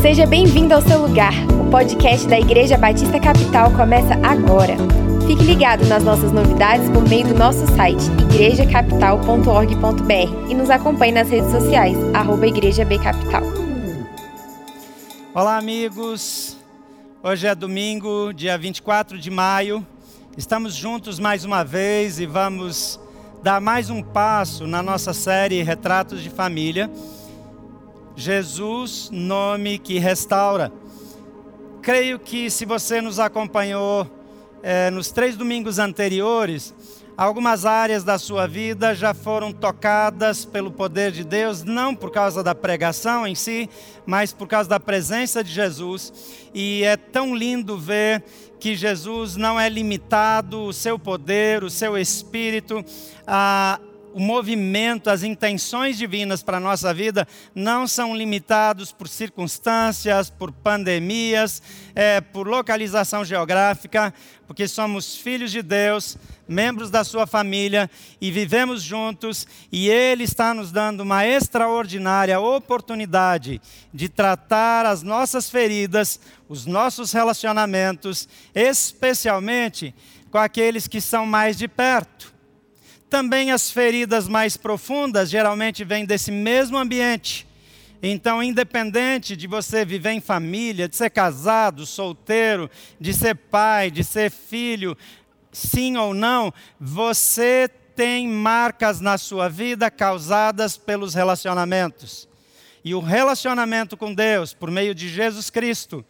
Seja bem-vindo ao seu lugar. O podcast da Igreja Batista Capital começa agora. Fique ligado nas nossas novidades por meio do nosso site igrejacapital.org.br e nos acompanhe nas redes sociais, arroba Igreja B Capital. Olá, amigos. Hoje é domingo, dia 24 de maio. Estamos juntos mais uma vez e vamos dar mais um passo na nossa série Retratos de Família. Jesus, nome que restaura. Creio que se você nos acompanhou é, nos três domingos anteriores, algumas áreas da sua vida já foram tocadas pelo poder de Deus, não por causa da pregação em si, mas por causa da presença de Jesus. E é tão lindo ver que Jesus não é limitado, o seu poder, o seu espírito, a o movimento, as intenções divinas para a nossa vida não são limitados por circunstâncias, por pandemias, é, por localização geográfica, porque somos filhos de Deus, membros da sua família e vivemos juntos, e Ele está nos dando uma extraordinária oportunidade de tratar as nossas feridas, os nossos relacionamentos, especialmente com aqueles que são mais de perto também as feridas mais profundas geralmente vêm desse mesmo ambiente. Então, independente de você viver em família, de ser casado, solteiro, de ser pai, de ser filho, sim ou não, você tem marcas na sua vida causadas pelos relacionamentos. E o relacionamento com Deus, por meio de Jesus Cristo,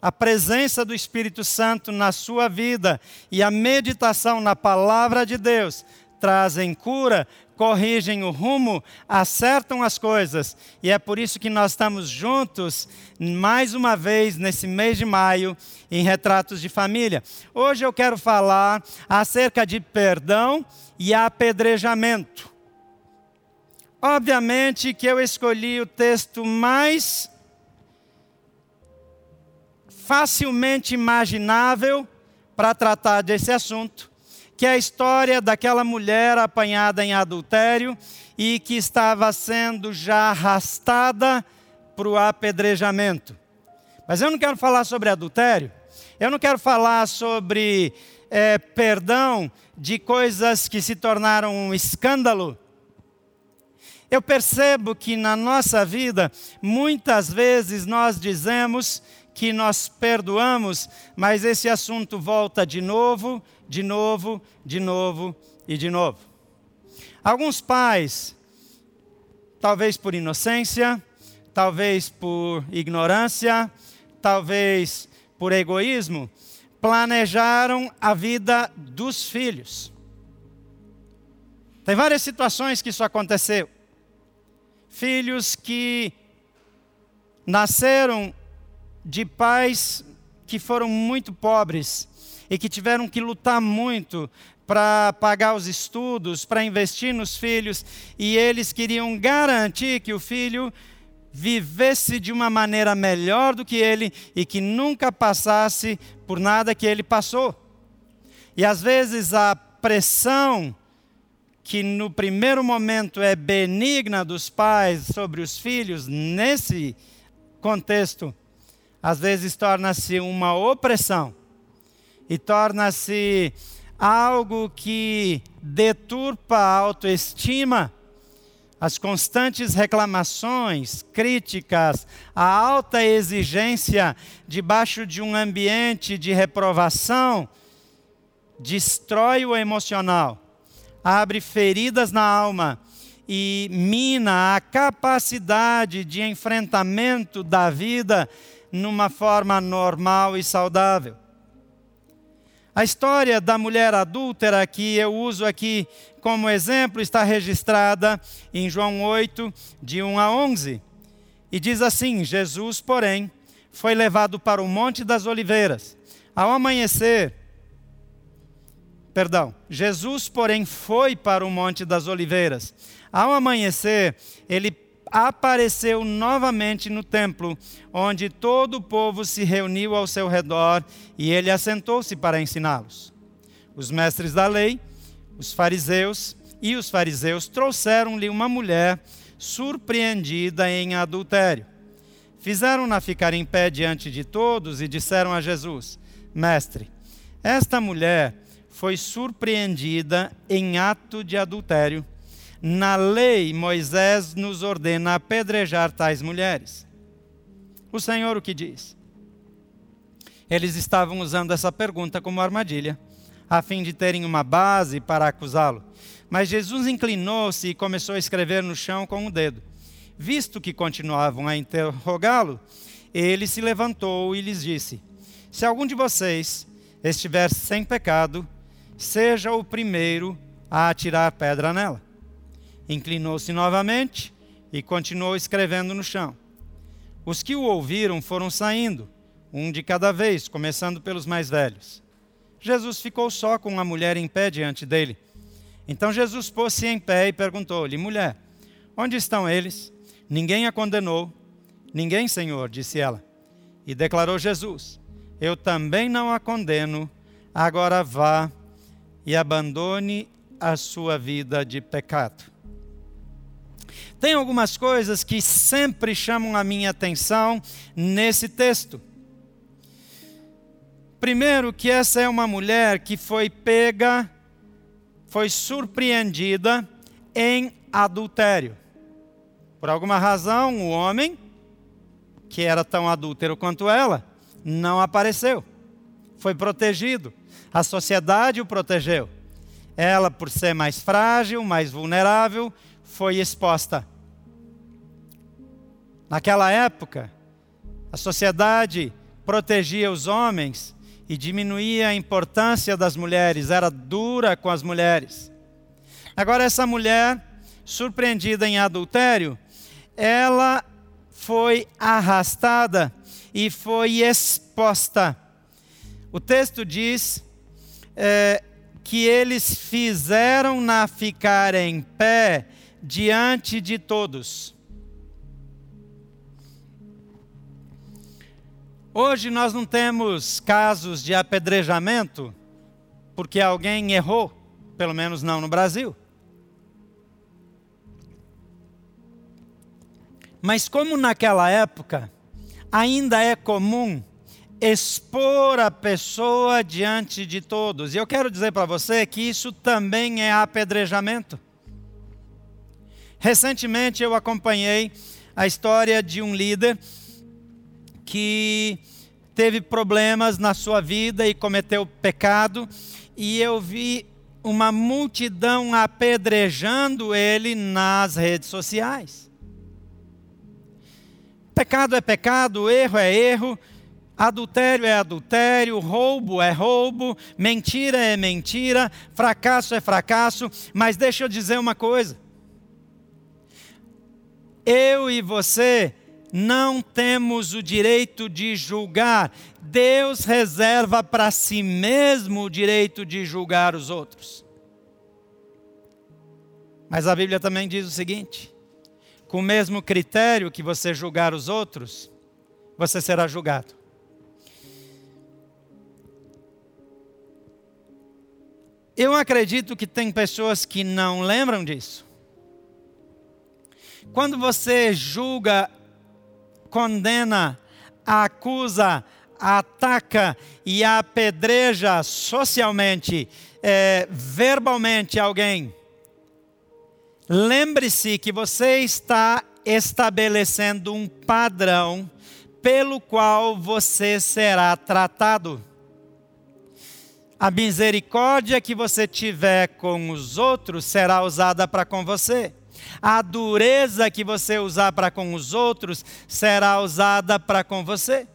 a presença do Espírito Santo na sua vida e a meditação na palavra de Deus trazem cura, corrigem o rumo, acertam as coisas. E é por isso que nós estamos juntos mais uma vez nesse mês de maio em Retratos de Família. Hoje eu quero falar acerca de perdão e apedrejamento. Obviamente que eu escolhi o texto mais facilmente imaginável para tratar desse assunto que é a história daquela mulher apanhada em adultério e que estava sendo já arrastada para o apedrejamento. Mas eu não quero falar sobre adultério, eu não quero falar sobre é, perdão de coisas que se tornaram um escândalo. Eu percebo que na nossa vida, muitas vezes nós dizemos que nós perdoamos, mas esse assunto volta de novo, de novo, de novo e de novo. Alguns pais, talvez por inocência, talvez por ignorância, talvez por egoísmo, planejaram a vida dos filhos. Tem várias situações que isso aconteceu. Filhos que nasceram de pais que foram muito pobres e que tiveram que lutar muito para pagar os estudos, para investir nos filhos, e eles queriam garantir que o filho vivesse de uma maneira melhor do que ele e que nunca passasse por nada que ele passou. E às vezes a pressão que no primeiro momento é benigna dos pais sobre os filhos, nesse contexto, às vezes torna-se uma opressão e torna-se algo que deturpa a autoestima, as constantes reclamações, críticas, a alta exigência debaixo de um ambiente de reprovação, destrói o emocional, abre feridas na alma e mina a capacidade de enfrentamento da vida numa forma normal e saudável. A história da mulher adúltera que eu uso aqui como exemplo está registrada em João 8, de 1 a 11. E diz assim: Jesus, porém, foi levado para o Monte das Oliveiras. Ao amanhecer, perdão, Jesus, porém, foi para o Monte das Oliveiras. Ao amanhecer, ele apareceu novamente no templo, onde todo o povo se reuniu ao seu redor e ele assentou-se para ensiná-los. Os mestres da lei, os fariseus e os fariseus trouxeram-lhe uma mulher surpreendida em adultério. fizeram-na ficar em pé diante de todos e disseram a Jesus: Mestre, esta mulher foi surpreendida em ato de adultério. Na lei, Moisés nos ordena apedrejar tais mulheres. O Senhor o que diz? Eles estavam usando essa pergunta como armadilha, a fim de terem uma base para acusá-lo. Mas Jesus inclinou-se e começou a escrever no chão com o dedo. Visto que continuavam a interrogá-lo, ele se levantou e lhes disse: Se algum de vocês estiver sem pecado, seja o primeiro a atirar pedra nela. Inclinou-se novamente e continuou escrevendo no chão. Os que o ouviram foram saindo, um de cada vez, começando pelos mais velhos. Jesus ficou só com a mulher em pé diante dele. Então Jesus pôs-se em pé e perguntou-lhe: Mulher, onde estão eles? Ninguém a condenou. Ninguém, Senhor, disse ela. E declarou Jesus: Eu também não a condeno. Agora vá e abandone a sua vida de pecado. Tem algumas coisas que sempre chamam a minha atenção nesse texto. Primeiro, que essa é uma mulher que foi pega, foi surpreendida em adultério. Por alguma razão, o homem, que era tão adúltero quanto ela, não apareceu. Foi protegido. A sociedade o protegeu. Ela, por ser mais frágil, mais vulnerável, foi exposta. Naquela época, a sociedade protegia os homens e diminuía a importância das mulheres, era dura com as mulheres. Agora, essa mulher, surpreendida em adultério, ela foi arrastada e foi exposta. O texto diz é, que eles fizeram-na ficar em pé diante de todos. Hoje nós não temos casos de apedrejamento porque alguém errou, pelo menos não no Brasil. Mas como naquela época ainda é comum expor a pessoa diante de todos. E eu quero dizer para você que isso também é apedrejamento. Recentemente eu acompanhei a história de um líder que teve problemas na sua vida e cometeu pecado, e eu vi uma multidão apedrejando ele nas redes sociais. Pecado é pecado, erro é erro, adultério é adultério, roubo é roubo, mentira é mentira, fracasso é fracasso, mas deixa eu dizer uma coisa. Eu e você não temos o direito de julgar. Deus reserva para si mesmo o direito de julgar os outros. Mas a Bíblia também diz o seguinte: com o mesmo critério que você julgar os outros, você será julgado. Eu acredito que tem pessoas que não lembram disso. Quando você julga, condena, acusa, ataca e apedreja socialmente, é, verbalmente alguém, Lembre-se que você está estabelecendo um padrão pelo qual você será tratado. A misericórdia que você tiver com os outros será usada para com você. A dureza que você usar para com os outros será usada para com você.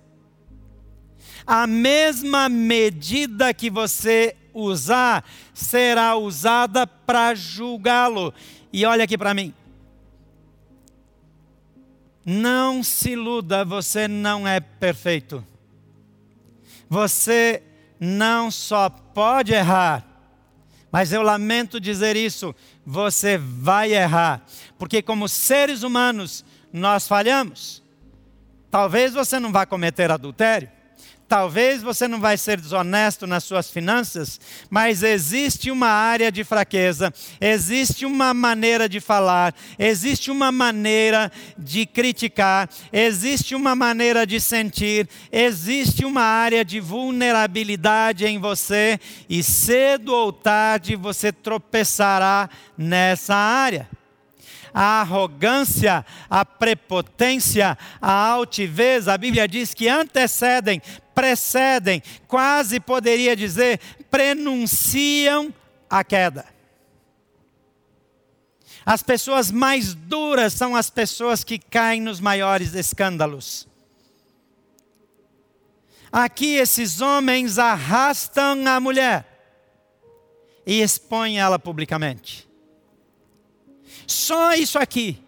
A mesma medida que você usar será usada para julgá-lo. E olha aqui para mim. Não se iluda, você não é perfeito. Você não só pode errar, mas eu lamento dizer isso, você vai errar, porque como seres humanos nós falhamos. Talvez você não vá cometer adultério, Talvez você não vai ser desonesto nas suas finanças, mas existe uma área de fraqueza, existe uma maneira de falar, existe uma maneira de criticar, existe uma maneira de sentir, existe uma área de vulnerabilidade em você e cedo ou tarde você tropeçará nessa área. A arrogância, a prepotência, a altivez, a Bíblia diz que antecedem, precedem, quase poderia dizer, prenunciam a queda. As pessoas mais duras são as pessoas que caem nos maiores escândalos. Aqui esses homens arrastam a mulher e expõem ela publicamente. Só isso aqui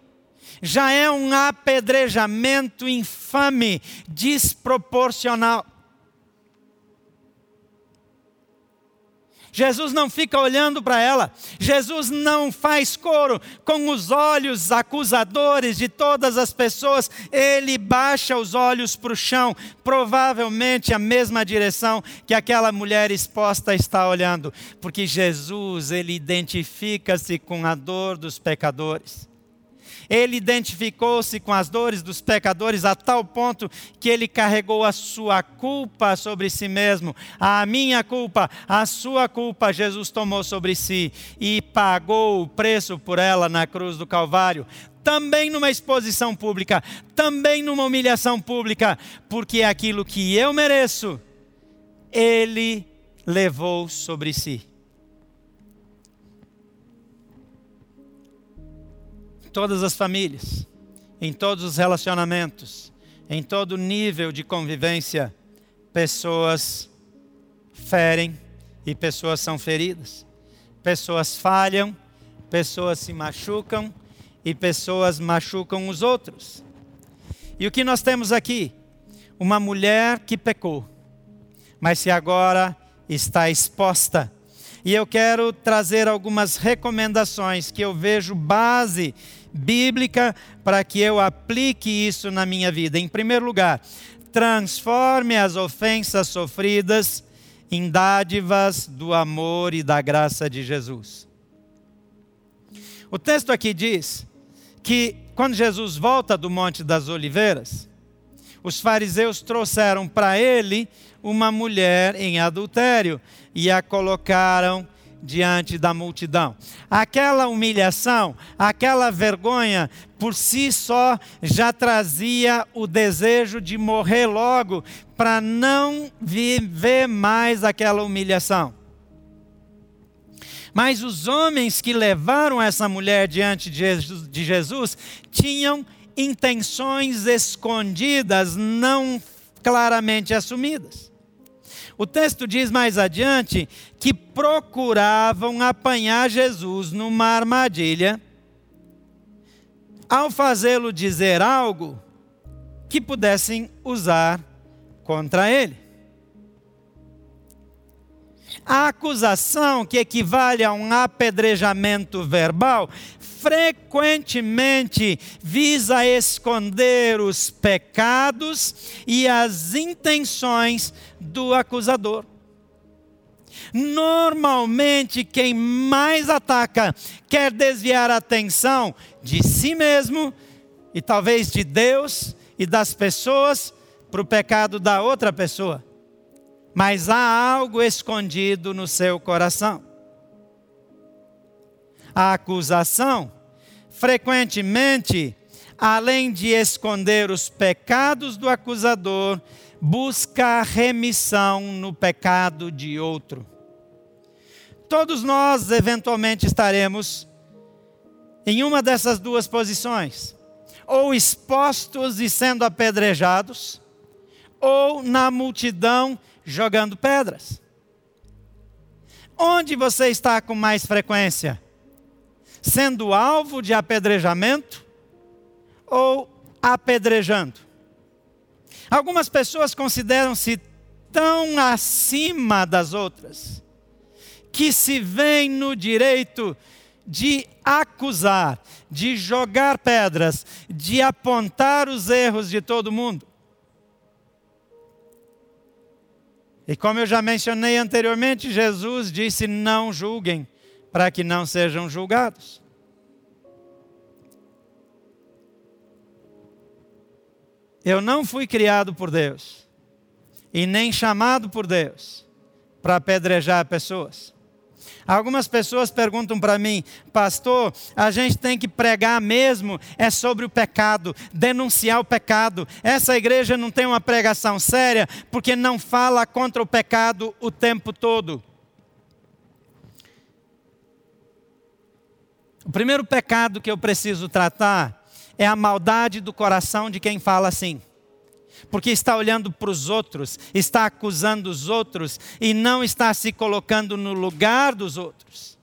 já é um apedrejamento infame, desproporcional. Jesus não fica olhando para ela, Jesus não faz coro com os olhos acusadores de todas as pessoas, ele baixa os olhos para o chão, provavelmente a mesma direção que aquela mulher exposta está olhando, porque Jesus, ele identifica-se com a dor dos pecadores. Ele identificou-se com as dores dos pecadores a tal ponto que ele carregou a sua culpa sobre si mesmo. A minha culpa, a sua culpa, Jesus tomou sobre si e pagou o preço por ela na cruz do Calvário também numa exposição pública, também numa humilhação pública, porque aquilo que eu mereço, Ele levou sobre si. Todas as famílias, em todos os relacionamentos, em todo nível de convivência, pessoas ferem e pessoas são feridas. Pessoas falham, pessoas se machucam e pessoas machucam os outros. E o que nós temos aqui? Uma mulher que pecou, mas se agora está exposta. E eu quero trazer algumas recomendações que eu vejo base bíblica para que eu aplique isso na minha vida. Em primeiro lugar, transforme as ofensas sofridas em dádivas do amor e da graça de Jesus. O texto aqui diz que quando Jesus volta do Monte das Oliveiras, os fariseus trouxeram para ele uma mulher em adultério e a colocaram diante da multidão. Aquela humilhação, aquela vergonha, por si só já trazia o desejo de morrer logo, para não viver mais aquela humilhação. Mas os homens que levaram essa mulher diante de Jesus tinham intenções escondidas, não claramente assumidas. O texto diz mais adiante que procuravam apanhar Jesus numa armadilha ao fazê-lo dizer algo que pudessem usar contra ele. A acusação, que equivale a um apedrejamento verbal, frequentemente visa esconder os pecados e as intenções do acusador. Normalmente, quem mais ataca quer desviar a atenção de si mesmo e talvez de Deus e das pessoas para o pecado da outra pessoa. Mas há algo escondido no seu coração. A acusação, frequentemente, além de esconder os pecados do acusador, busca remissão no pecado de outro. Todos nós, eventualmente, estaremos em uma dessas duas posições: ou expostos e sendo apedrejados, ou na multidão jogando pedras. Onde você está com mais frequência? Sendo alvo de apedrejamento ou apedrejando? Algumas pessoas consideram-se tão acima das outras que se veem no direito de acusar, de jogar pedras, de apontar os erros de todo mundo. E como eu já mencionei anteriormente, Jesus disse: não julguem, para que não sejam julgados. Eu não fui criado por Deus e nem chamado por Deus para apedrejar pessoas. Algumas pessoas perguntam para mim, pastor, a gente tem que pregar mesmo é sobre o pecado, denunciar o pecado. Essa igreja não tem uma pregação séria porque não fala contra o pecado o tempo todo. O primeiro pecado que eu preciso tratar é a maldade do coração de quem fala assim porque está olhando para os outros, está acusando os outros e não está se colocando no lugar dos outros.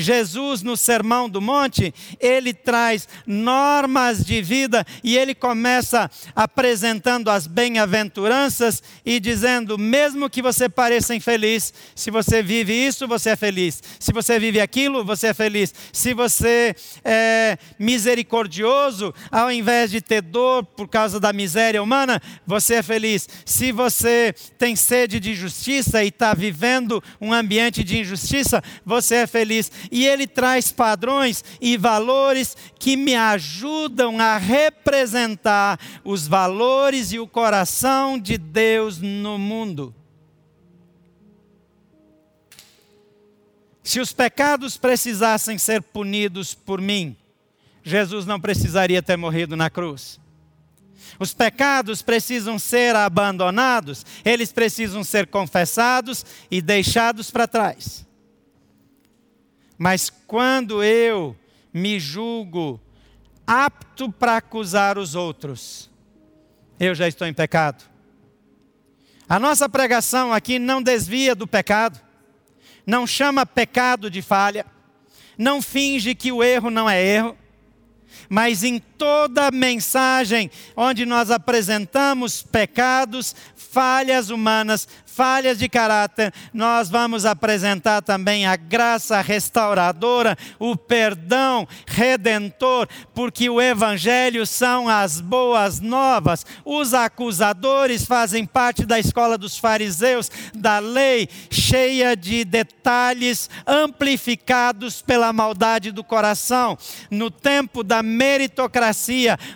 Jesus, no Sermão do Monte, ele traz normas de vida e ele começa apresentando as bem-aventuranças e dizendo: mesmo que você pareça infeliz, se você vive isso, você é feliz. Se você vive aquilo, você é feliz. Se você é misericordioso, ao invés de ter dor por causa da miséria humana, você é feliz. Se você tem sede de justiça e está vivendo um ambiente de injustiça, você é feliz e ele traz padrões e valores que me ajudam a representar os valores e o coração de Deus no mundo. Se os pecados precisassem ser punidos por mim, Jesus não precisaria ter morrido na cruz. Os pecados precisam ser abandonados, eles precisam ser confessados e deixados para trás. Mas quando eu me julgo apto para acusar os outros, eu já estou em pecado. A nossa pregação aqui não desvia do pecado, não chama pecado de falha, não finge que o erro não é erro, mas em toda mensagem onde nós apresentamos pecados, falhas humanas, falhas de caráter, nós vamos apresentar também a graça restauradora, o perdão redentor, porque o Evangelho são as boas novas. Os acusadores fazem parte da escola dos fariseus, da lei, cheia de detalhes amplificados pela maldade do coração. No tempo da meritocracia,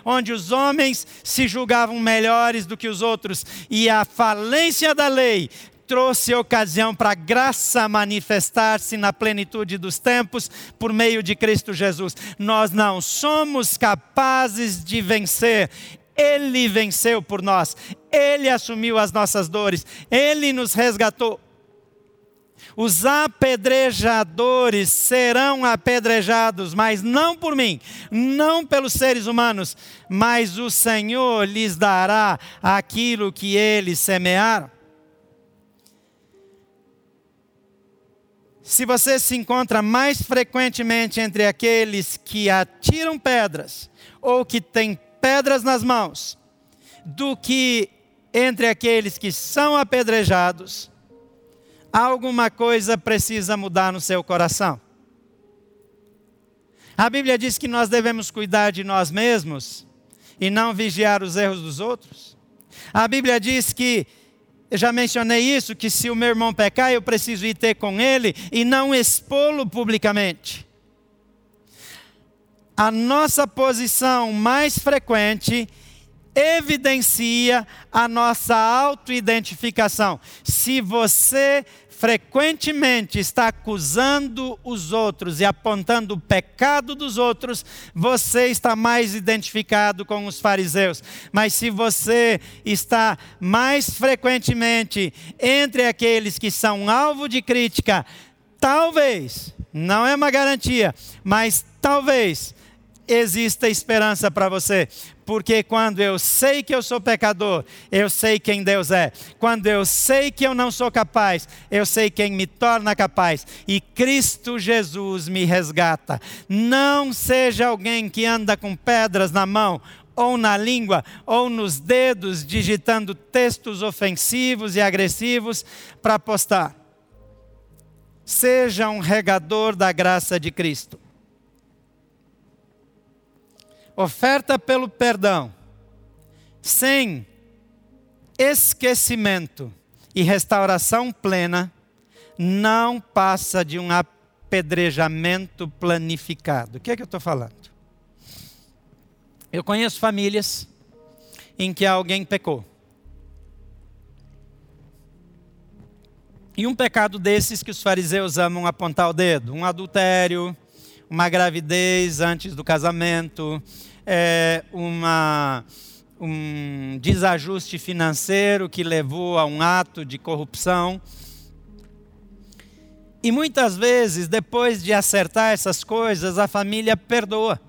onde os homens se julgavam melhores do que os outros, e a falência da lei trouxe ocasião para a graça manifestar-se na plenitude dos tempos por meio de Cristo Jesus. Nós não somos capazes de vencer. Ele venceu por nós, Ele assumiu as nossas dores, Ele nos resgatou. Os apedrejadores serão apedrejados, mas não por mim, não pelos seres humanos, mas o Senhor lhes dará aquilo que eles semearam. Se você se encontra mais frequentemente entre aqueles que atiram pedras ou que têm pedras nas mãos, do que entre aqueles que são apedrejados, alguma coisa precisa mudar no seu coração. A Bíblia diz que nós devemos cuidar de nós mesmos e não vigiar os erros dos outros. A Bíblia diz que eu já mencionei isso, que se o meu irmão pecar, eu preciso ir ter com ele e não expô-lo publicamente. A nossa posição mais frequente evidencia a nossa autoidentificação. Se você frequentemente está acusando os outros e apontando o pecado dos outros, você está mais identificado com os fariseus. Mas se você está mais frequentemente entre aqueles que são alvo de crítica, talvez, não é uma garantia, mas talvez exista esperança para você, porque quando eu sei que eu sou pecador, eu sei quem Deus é. Quando eu sei que eu não sou capaz, eu sei quem me torna capaz. E Cristo Jesus me resgata. Não seja alguém que anda com pedras na mão ou na língua, ou nos dedos, digitando textos ofensivos e agressivos para postar. Seja um regador da graça de Cristo oferta pelo perdão, sem esquecimento e restauração plena não passa de um apedrejamento planificado. O que é que eu estou falando? Eu conheço famílias em que alguém pecou. E um pecado desses que os fariseus amam apontar o dedo: um adultério, uma gravidez antes do casamento, é, uma, um desajuste financeiro que levou a um ato de corrupção. E muitas vezes, depois de acertar essas coisas, a família perdoa.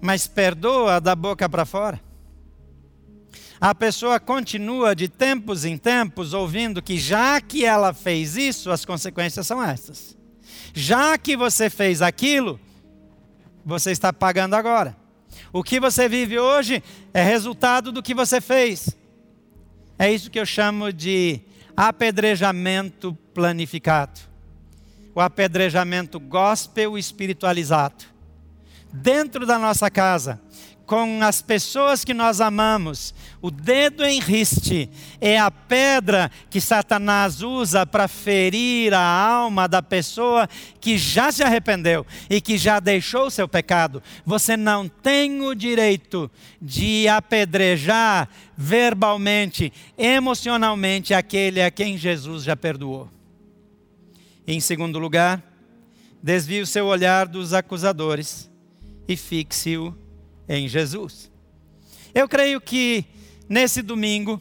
Mas perdoa da boca para fora a pessoa continua de tempos em tempos ouvindo que já que ela fez isso, as consequências são essas. Já que você fez aquilo, você está pagando agora. O que você vive hoje é resultado do que você fez. É isso que eu chamo de apedrejamento planificado. O apedrejamento gospel espiritualizado. Dentro da nossa casa, com as pessoas que nós amamos. O dedo em riste é a pedra que Satanás usa para ferir a alma da pessoa que já se arrependeu e que já deixou o seu pecado. Você não tem o direito de apedrejar verbalmente, emocionalmente aquele a quem Jesus já perdoou. Em segundo lugar, desvie o seu olhar dos acusadores e fixe-o em Jesus. Eu creio que nesse domingo,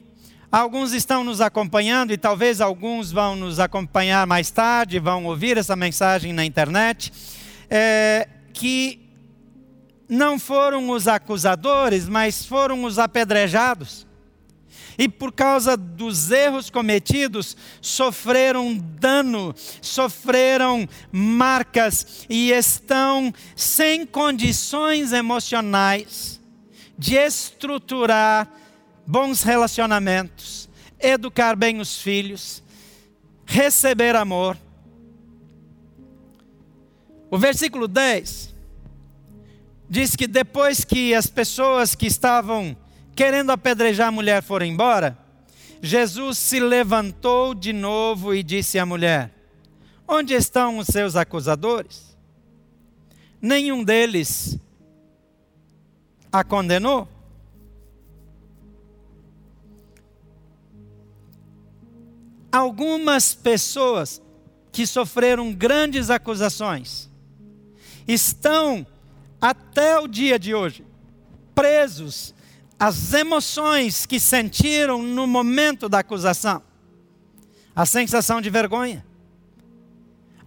alguns estão nos acompanhando e talvez alguns vão nos acompanhar mais tarde, vão ouvir essa mensagem na internet, é, que não foram os acusadores, mas foram os apedrejados. E por causa dos erros cometidos, sofreram dano, sofreram marcas e estão sem condições emocionais de estruturar bons relacionamentos, educar bem os filhos, receber amor. O versículo 10 diz que depois que as pessoas que estavam querendo apedrejar a mulher, foram embora, Jesus se levantou de novo e disse à mulher: Onde estão os seus acusadores? Nenhum deles a condenou. Algumas pessoas que sofreram grandes acusações estão até o dia de hoje presos as emoções que sentiram no momento da acusação. A sensação de vergonha.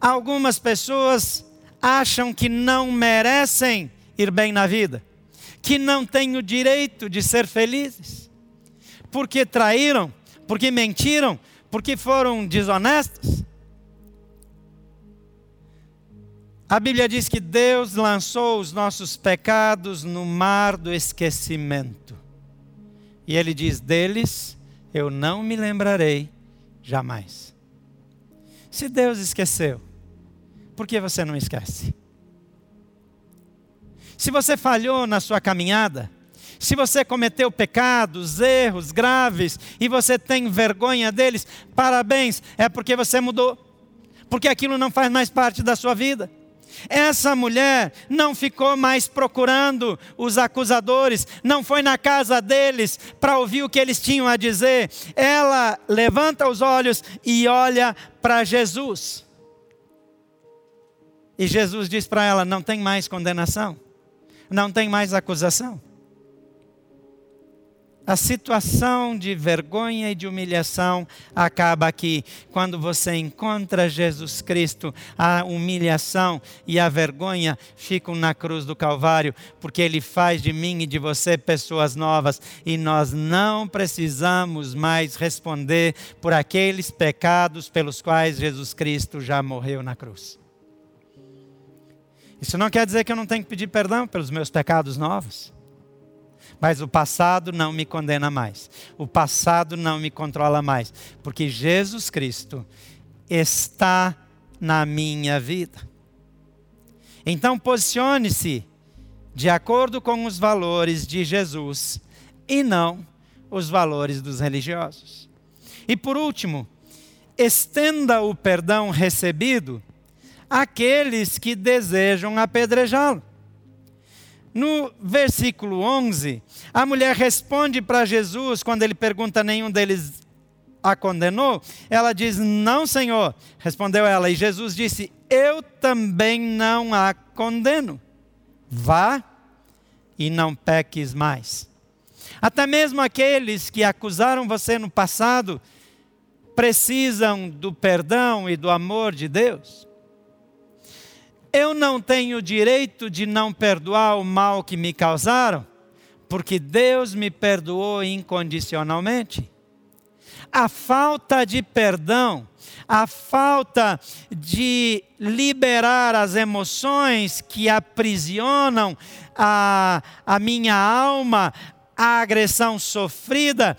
Algumas pessoas acham que não merecem ir bem na vida, que não têm o direito de ser felizes, porque traíram, porque mentiram, porque foram desonestos. A Bíblia diz que Deus lançou os nossos pecados no mar do esquecimento. E ele diz: Deles eu não me lembrarei jamais. Se Deus esqueceu, por que você não esquece? Se você falhou na sua caminhada, se você cometeu pecados, erros graves e você tem vergonha deles, parabéns, é porque você mudou, porque aquilo não faz mais parte da sua vida. Essa mulher não ficou mais procurando os acusadores, não foi na casa deles para ouvir o que eles tinham a dizer. Ela levanta os olhos e olha para Jesus. E Jesus diz para ela: não tem mais condenação, não tem mais acusação. A situação de vergonha e de humilhação acaba aqui. Quando você encontra Jesus Cristo, a humilhação e a vergonha ficam na cruz do Calvário, porque Ele faz de mim e de você pessoas novas e nós não precisamos mais responder por aqueles pecados pelos quais Jesus Cristo já morreu na cruz. Isso não quer dizer que eu não tenho que pedir perdão pelos meus pecados novos. Mas o passado não me condena mais. O passado não me controla mais. Porque Jesus Cristo está na minha vida. Então posicione-se de acordo com os valores de Jesus e não os valores dos religiosos. E por último, estenda o perdão recebido àqueles que desejam apedrejá-lo. No versículo 11, a mulher responde para Jesus quando ele pergunta: nenhum deles a condenou? Ela diz: Não, Senhor. Respondeu ela. E Jesus disse: Eu também não a condeno. Vá e não peques mais. Até mesmo aqueles que acusaram você no passado precisam do perdão e do amor de Deus. Eu não tenho direito de não perdoar o mal que me causaram, porque Deus me perdoou incondicionalmente. A falta de perdão, a falta de liberar as emoções que aprisionam a, a minha alma, a agressão sofrida,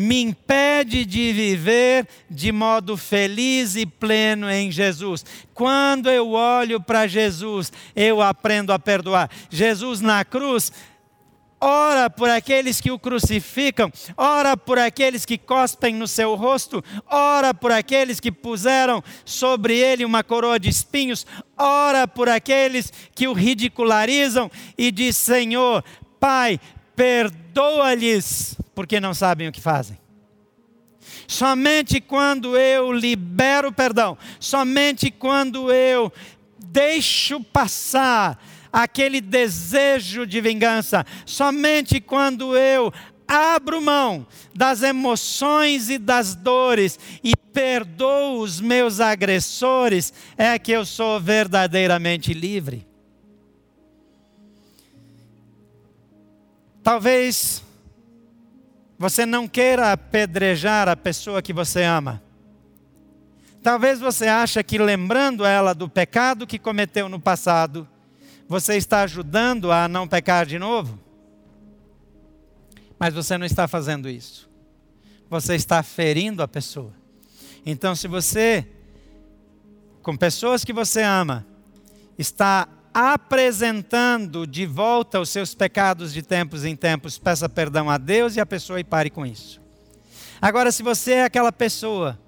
me impede de viver de modo feliz e pleno em Jesus. Quando eu olho para Jesus, eu aprendo a perdoar. Jesus na cruz ora por aqueles que o crucificam, ora por aqueles que cospem no seu rosto, ora por aqueles que puseram sobre ele uma coroa de espinhos, ora por aqueles que o ridicularizam e diz: Senhor, Pai, perdoa-lhes, porque não sabem o que fazem. Somente quando eu libero perdão, somente quando eu deixo passar aquele desejo de vingança, somente quando eu abro mão das emoções e das dores e perdoo os meus agressores, é que eu sou verdadeiramente livre. Talvez você não queira apedrejar a pessoa que você ama. Talvez você ache que lembrando ela do pecado que cometeu no passado, você está ajudando a não pecar de novo. Mas você não está fazendo isso. Você está ferindo a pessoa. Então, se você, com pessoas que você ama, está apresentando de volta os seus pecados de tempos em tempos, peça perdão a Deus e a pessoa e pare com isso. Agora, se você é aquela pessoa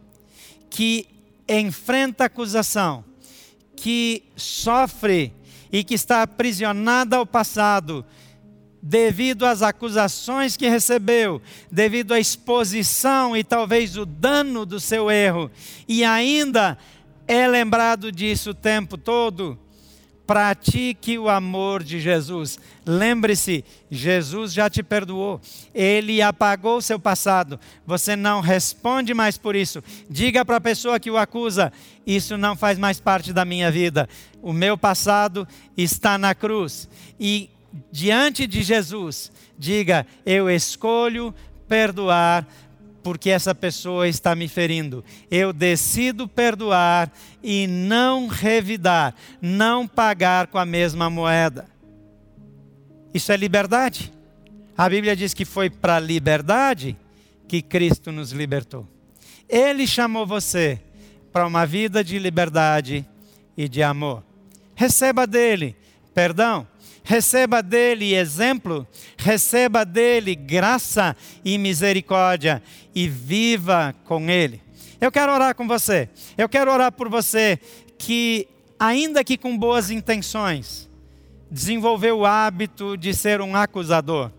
que enfrenta acusação, que sofre e que está aprisionada ao passado, devido às acusações que recebeu, devido à exposição e talvez o dano do seu erro, e ainda é lembrado disso o tempo todo, pratique o amor de Jesus. Lembre-se, Jesus já te perdoou. Ele apagou o seu passado. Você não responde mais por isso. Diga para a pessoa que o acusa: Isso não faz mais parte da minha vida. O meu passado está na cruz. E diante de Jesus, diga: Eu escolho perdoar porque essa pessoa está me ferindo. Eu decido perdoar e não revidar, não pagar com a mesma moeda. Isso é liberdade. A Bíblia diz que foi para a liberdade que Cristo nos libertou. Ele chamou você para uma vida de liberdade e de amor. Receba dele perdão, receba dele exemplo, receba dele graça e misericórdia e viva com ele. Eu quero orar com você. Eu quero orar por você que, ainda que com boas intenções, desenvolveu o hábito de ser um acusador.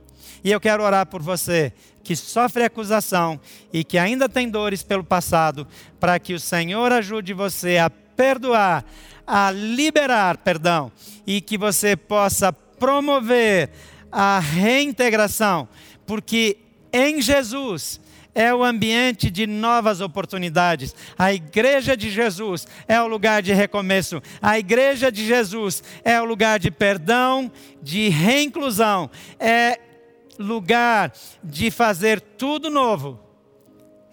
E eu quero orar por você que sofre acusação e que ainda tem dores pelo passado, para que o Senhor ajude você a perdoar, a liberar perdão e que você possa promover a reintegração, porque em Jesus é o ambiente de novas oportunidades. A igreja de Jesus é o lugar de recomeço. A igreja de Jesus é o lugar de perdão, de reinclusão. É lugar de fazer tudo novo.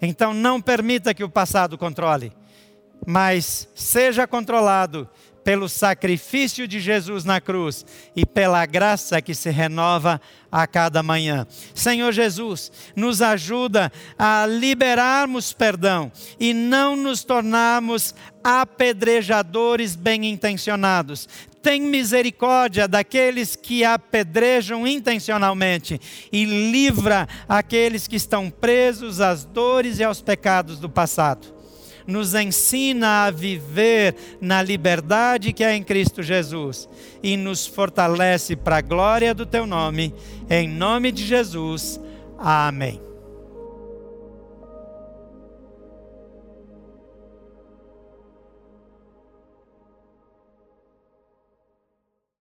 Então não permita que o passado controle mas seja controlado pelo sacrifício de Jesus na cruz e pela graça que se renova a cada manhã. Senhor Jesus, nos ajuda a liberarmos perdão e não nos tornarmos apedrejadores bem intencionados. tem misericórdia daqueles que apedrejam intencionalmente e livra aqueles que estão presos às dores e aos pecados do passado nos ensina a viver na liberdade que é em Cristo Jesus e nos fortalece para a glória do teu nome. Em nome de Jesus. Amém.